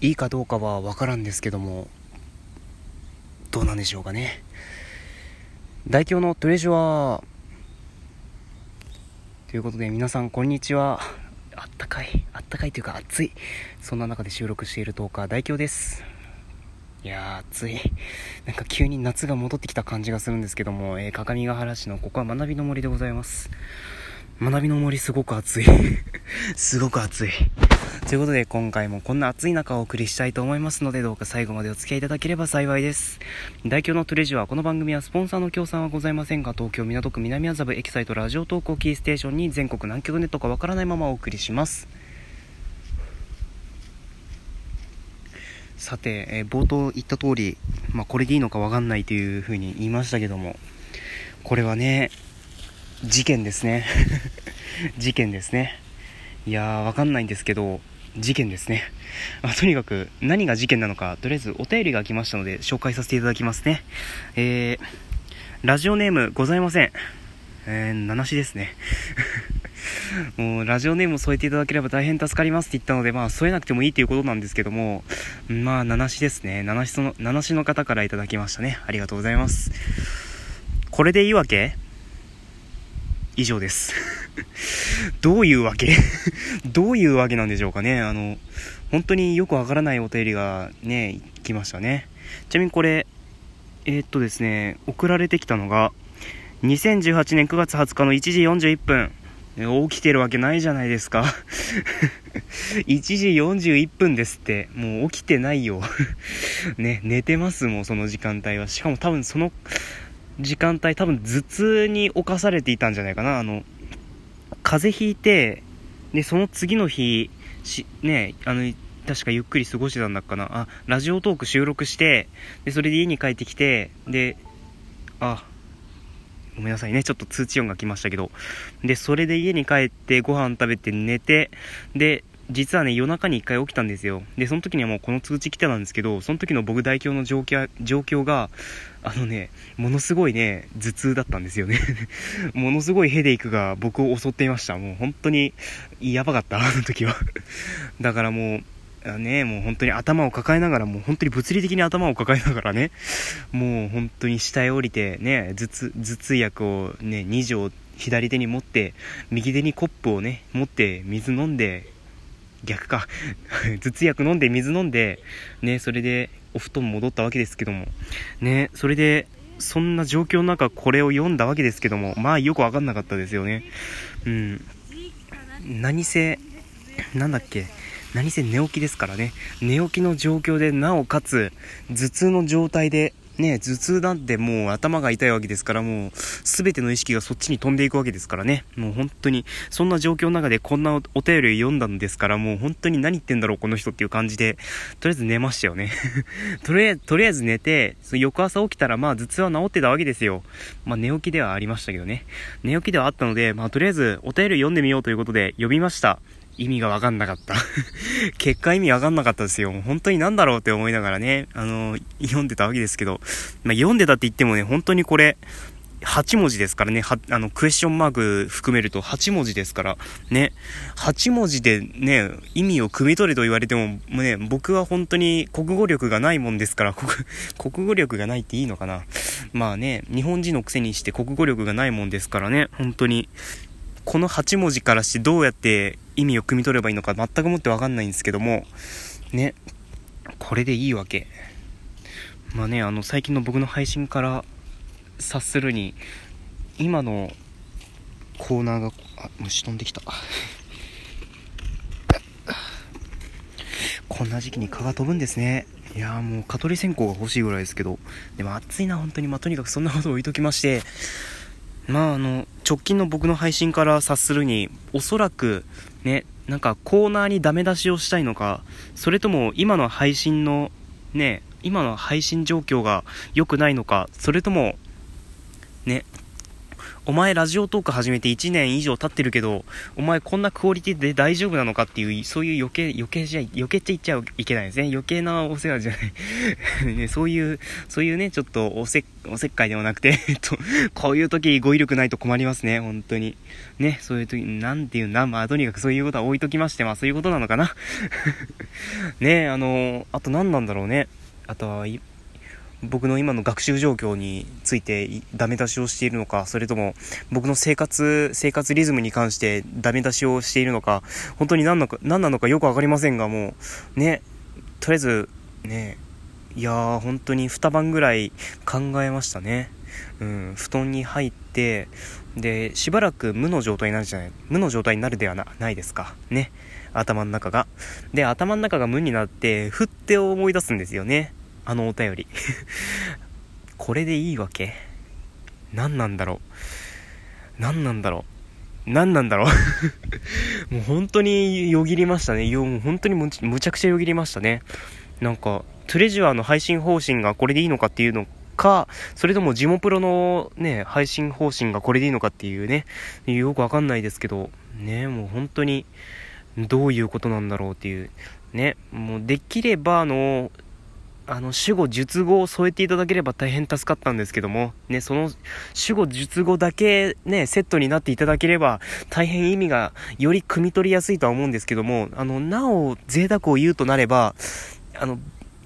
いいかどうかは分からんですけどもどうなんでしょうかね。大凶のトレジュア。ということで皆さんこんにちは。あったかい。あったかいというか暑い。そんな中で収録している10日大凶です。いや暑い。なんか急に夏が戻ってきた感じがするんですけども、えー、各務原市のここは学びの森でございます。学びの森すごく暑い。すごく暑い。ということで今回もこんな暑い中をお送りしたいと思いますのでどうか最後までお付き合いいただければ幸いです。大京のトレジュアこの番組はスポンサーの協賛はございませんが東京港区南麻布エキサイトラジオ投稿キーステーションに全国南極ネットかわからないままお送りします。さて、えー、冒頭言った通り、まあ、これでいいのかわかんないというふうに言いましたけどもこれはね事件ですね。事件ですね。いやーわかんないんですけど事件ですね、まあ、とにかく何が事件なのかとりあえずお便りが来ましたので紹介させていただきますねえー、ラジオネームございませんえー、七しですね もうラジオネームを添えていただければ大変助かりますって言ったので、まあ添えなくてもいいということなんですけども、まあ七しですね。七しの、七しの方からいただきましたね。ありがとうございます。これでいいわけ以上です。どういうわけ？どういうわけなんでしょうかね？あの、本当によくわからないお便りがね、来ましたね。ちなみにこれ、えー、っとですね、送られてきたのが、2018年9月20日の1時41分。起きてるわけないじゃないですか1時41分ですって。もう起きてないよ ね、寝てますもん、その時間帯は。しかも多分その、時間帯多分頭痛に侵されていたんじゃないかな。あの、風邪ひいて、で、その次の日、し、ね、あの、確かゆっくり過ごしてたんだっかな。あ、ラジオトーク収録して、で、それで家に帰ってきて、で、あ、ごめんなさいね。ちょっと通知音が来ましたけど。で、それで家に帰ってご飯食べて寝て、で、実はね、夜中に一回起きたんですよ。で、その時にはもうこの通知来てたんですけど、その時の僕代表の状況、状況が、あのね、ものすごいね、頭痛だったんですよね ものすごいヘデイクが僕を襲っていました。もう本当に、やばかった、あの時はだからもう、ね、もう本当に頭を抱えながら、もう本当に物理的に頭を抱えながらね、もう本当に下へ降りて、ね、頭痛、頭痛薬をね、2錠左手に持って、右手にコップをね、持って水飲んで、逆か 頭痛薬飲んで水飲んで、ね、それでお布団戻ったわけですけども、ね、それで、そんな状況の中これを読んだわけですけども、まあよくわかんなかったですよね。うん。何せ、なんだっけ、何せ寝起きですからね。寝起きの状況で、なおかつ、頭痛の状態で、ね、頭痛なんてもう頭が痛いわけですから、もう、すべての意識がそっちに飛んでいくわけですからね。もう本当に、そんな状況の中でこんなお便りを読んだんですから、もう本当に何言ってんだろう、この人っていう感じで、とりあえず寝ましたよね。とりあえず、とりあえず寝て、その翌朝起きたら、まあ頭痛は治ってたわけですよ。まあ寝起きではありましたけどね。寝起きではあったので、まあとりあえずお便り読んでみようということで、呼びました。意味がわかんなかった。結果意味わかんなかったですよ。本当になんだろうって思いながらね、あの読んでたわけですけど、まあ、読んでたって言ってもね、本当にこれ、8文字ですからね、は、あの、クエスチョンマーク含めると8文字ですから、ね、8文字でね、意味を汲み取れと言われても、もうね、僕は本当に国語力がないもんですから、国、国語力がないっていいのかな。まあね、日本人のくせにして国語力がないもんですからね、本当に、この8文字からしてどうやって意味を汲み取ればいいのか全くもってわかんないんですけども、ね、これでいいわけ。まあね、あの、最近の僕の配信から察するに、今のコーナーが、あ、虫飛んできた。こんな時期に蚊が飛ぶんですね。いやーもう蚊取り線香が欲しいぐらいですけど、でも暑いな、本当に。まあ、とにかくそんなことを置いときまして、まああの、直近の僕の配信から察するに、おそらく、ね、なんかコーナーにダメ出しをしたいのか、それとも今の配信の、ね、今の配信状況が良くないのか、それとも、ね、お前ラジオトーク始めて1年以上経ってるけど、お前こんなクオリティで大丈夫なのかっていう、そういう余計、余計じゃ、余計って言っちゃいけないですね。余計なお世話じゃない ね。そういう、そういうね、ちょっとおせっ、おせっかいではなくて、え っと、こういう時語彙力ないと困りますね、本当に。ね、そういう時、なんていうんだ、まあとにかくそういうことは置いときまして、まあそういうことなのかな。ね、あの、あと何なんだろうね。あとは、僕の今の学習状況についてダメ出しをしているのか、それとも僕の生活、生活リズムに関してダメ出しをしているのか、本当に何なのか何なのかよくわかりませんが、もう、ね、とりあえず、ね、いやー、本当に2晩ぐらい考えましたね。うん、布団に入って、で、しばらく無の状態になるじゃない、無の状態になるではなないですか。ね。頭の中が。で、頭の中が無になって、ふって思い出すんですよね。あのお便り。これでいいわけ？何なんだろう？何なんだろう？何なんだろう？もう本当によぎりましたね。よ、もう本当にむむちゃくちゃよぎりましたね。なんか、トレジュアの配信方針がこれでいいのかっていうのか、それともジモプロのね、配信方針がこれでいいのかっていうね、よくわかんないですけど、ね、もう本当に、どういうことなんだろうっていう、ね、もうできればあの、あの、主語、述語を添えていただければ大変助かったんですけども、ね、その主語、述語だけね、セットになっていただければ、大変意味がより汲み取りやすいとは思うんですけども、あの、なお贅沢を言うとなれば、あの、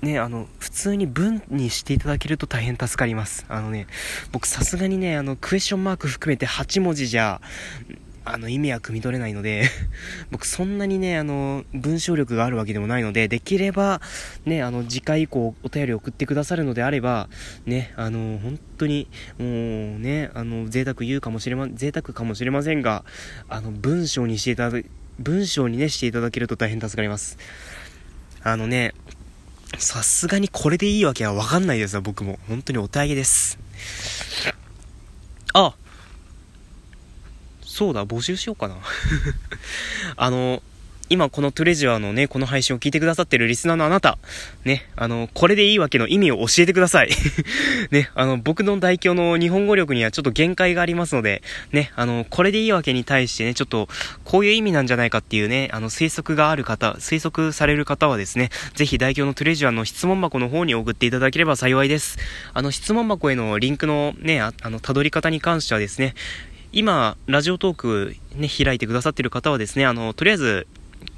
ね、あの、普通に文にしていただけると大変助かります。あのね、僕さすがにね、あの、クエスチョンマーク含めて8文字じゃ、あの、意味は汲み取れないので 僕そんなにね、あの、文章力があるわけでもないので、できれば、ね、あの、次回以降お便り送ってくださるのであれば、ね、あの、本当に、もうね、あの、贅沢言うかもしれま、贅沢かもしれませんが、あの、文章にしていただ、文章にね、していただけると大変助かります。あのね、さすがにこれでいいわけはわかんないですよ、僕も。本当にお手上げです。あそうだ、募集しようかな。あの、今このトレジュアのね、この配信を聞いてくださってるリスナーのあなた、ね、あの、これでいいわけの意味を教えてください。ね、あの、僕の代表の日本語力にはちょっと限界がありますので、ね、あの、これでいいわけに対してね、ちょっと、こういう意味なんじゃないかっていうね、あの、推測がある方、推測される方はですね、ぜひ代表のトレジュアの質問箱の方に送っていただければ幸いです。あの、質問箱へのリンクのね、あの、たどり方に関してはですね、今、ラジオトークね、開いてくださってる方はですね、あの、とりあえず、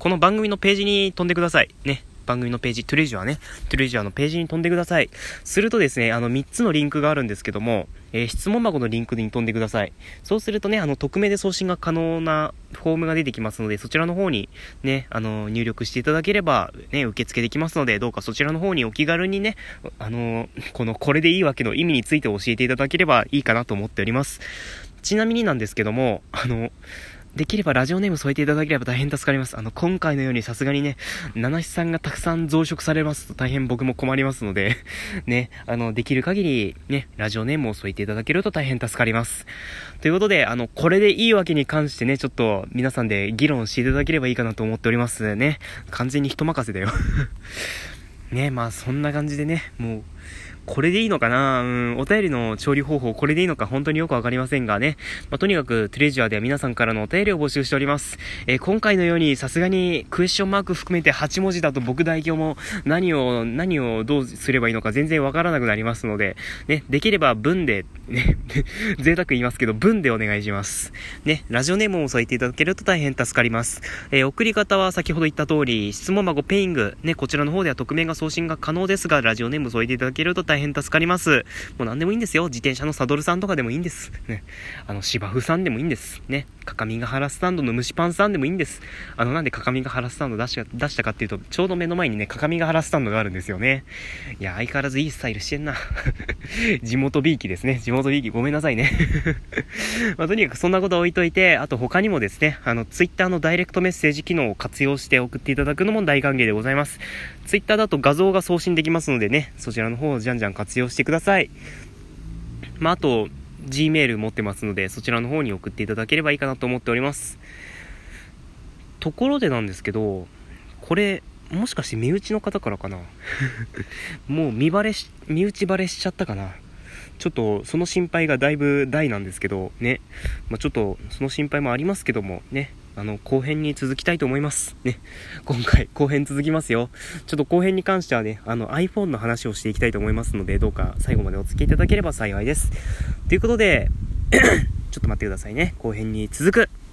この番組のページに飛んでください。ね。番組のページ、トゥレジュアね、トゥレジュアのページに飛んでください。するとですね、あの3つのリンクがあるんですけども、えー、質問箱のリンクに飛んでください。そうするとね、あの、匿名で送信が可能なフォームが出てきますので、そちらの方にね、あの、入力していただければ、ね、受付できますので、どうかそちらの方にお気軽にね、あの、このこれでいいわけの意味について教えていただければいいかなと思っております。ちなみになんですけども、あの、できればラジオネーム添えていただければ大変助かります。あの、今回のようにさすがにね、七七さんがたくさん増殖されますと大変僕も困りますので ね、あの、できる限り、ね、ラジオネームを添えていただけると大変助かります。ということで、あの、これでいいわけに関してね、ちょっと皆さんで議論していただければいいかなと思っておりますね。完全に人任せだよ ね、まあそんな感じでね、もう、これでいいのかな？うん、お便りの調理方法、これでいいのか？本当によくわかりませんがね。まあ、とにかく、トレジュアでは皆さんからのお便りを募集しております。えー、今回のように、さすがに、クエスチョンマーク含めて8文字だと僕代表も何を、何をどうすればいいのか全然わからなくなりますので、ね、できれば文で、ね、贅沢言いますけど、文でお願いします。ね、ラジオネームを添えていただけると大変助かります。えー、送り方は先ほど言った通り、質問箱ペイング、ね、こちらの方では匿名が送信が可能ですが、ラジオネーム添えていただけると大変大変助かります。もう何でもいいんですよ。自転車のサドルさんとかでもいいんです。ね。あの、芝生さんでもいいんです。ね。かかみが原スタンドの蒸しパンさんでもいいんです。あの、なんでかかみが原スタンド出した出したかっていうと、ちょうど目の前にね、かかみが原スタンドがあるんですよね。いや、相変わらずいいスタイルしてんな。地元ビーキですね。地元ビーキごめんなさいね。まあ、とにかくそんなこと置いといて、あと他にもですね、あの、ツイッターのダイレクトメッセージ機能を活用して送っていただくのも大歓迎でございます。ツイッターだと画像が送信できますのでね、そちらの方をじゃんじゃん活用してください。まあ、あと、Gmail 持ってますので、そちらの方に送っていただければいいかなと思っております。ところでなんですけど、これ、もしかして身内の方からかな？もう身バレし、身内バレしちゃったかな？ちょっとその心配がだいぶ大なんですけど、ね。まあ、ちょっとその心配もありますけども、ね。あの、後編に続きたいと思います。ね。今回、後編続きますよ。ちょっと後編に関してはね、あの iPhone の話をしていきたいと思いますので、どうか最後までお付き合いいただければ幸いです。ということで、ちょっと待ってくださいね。後編に続く。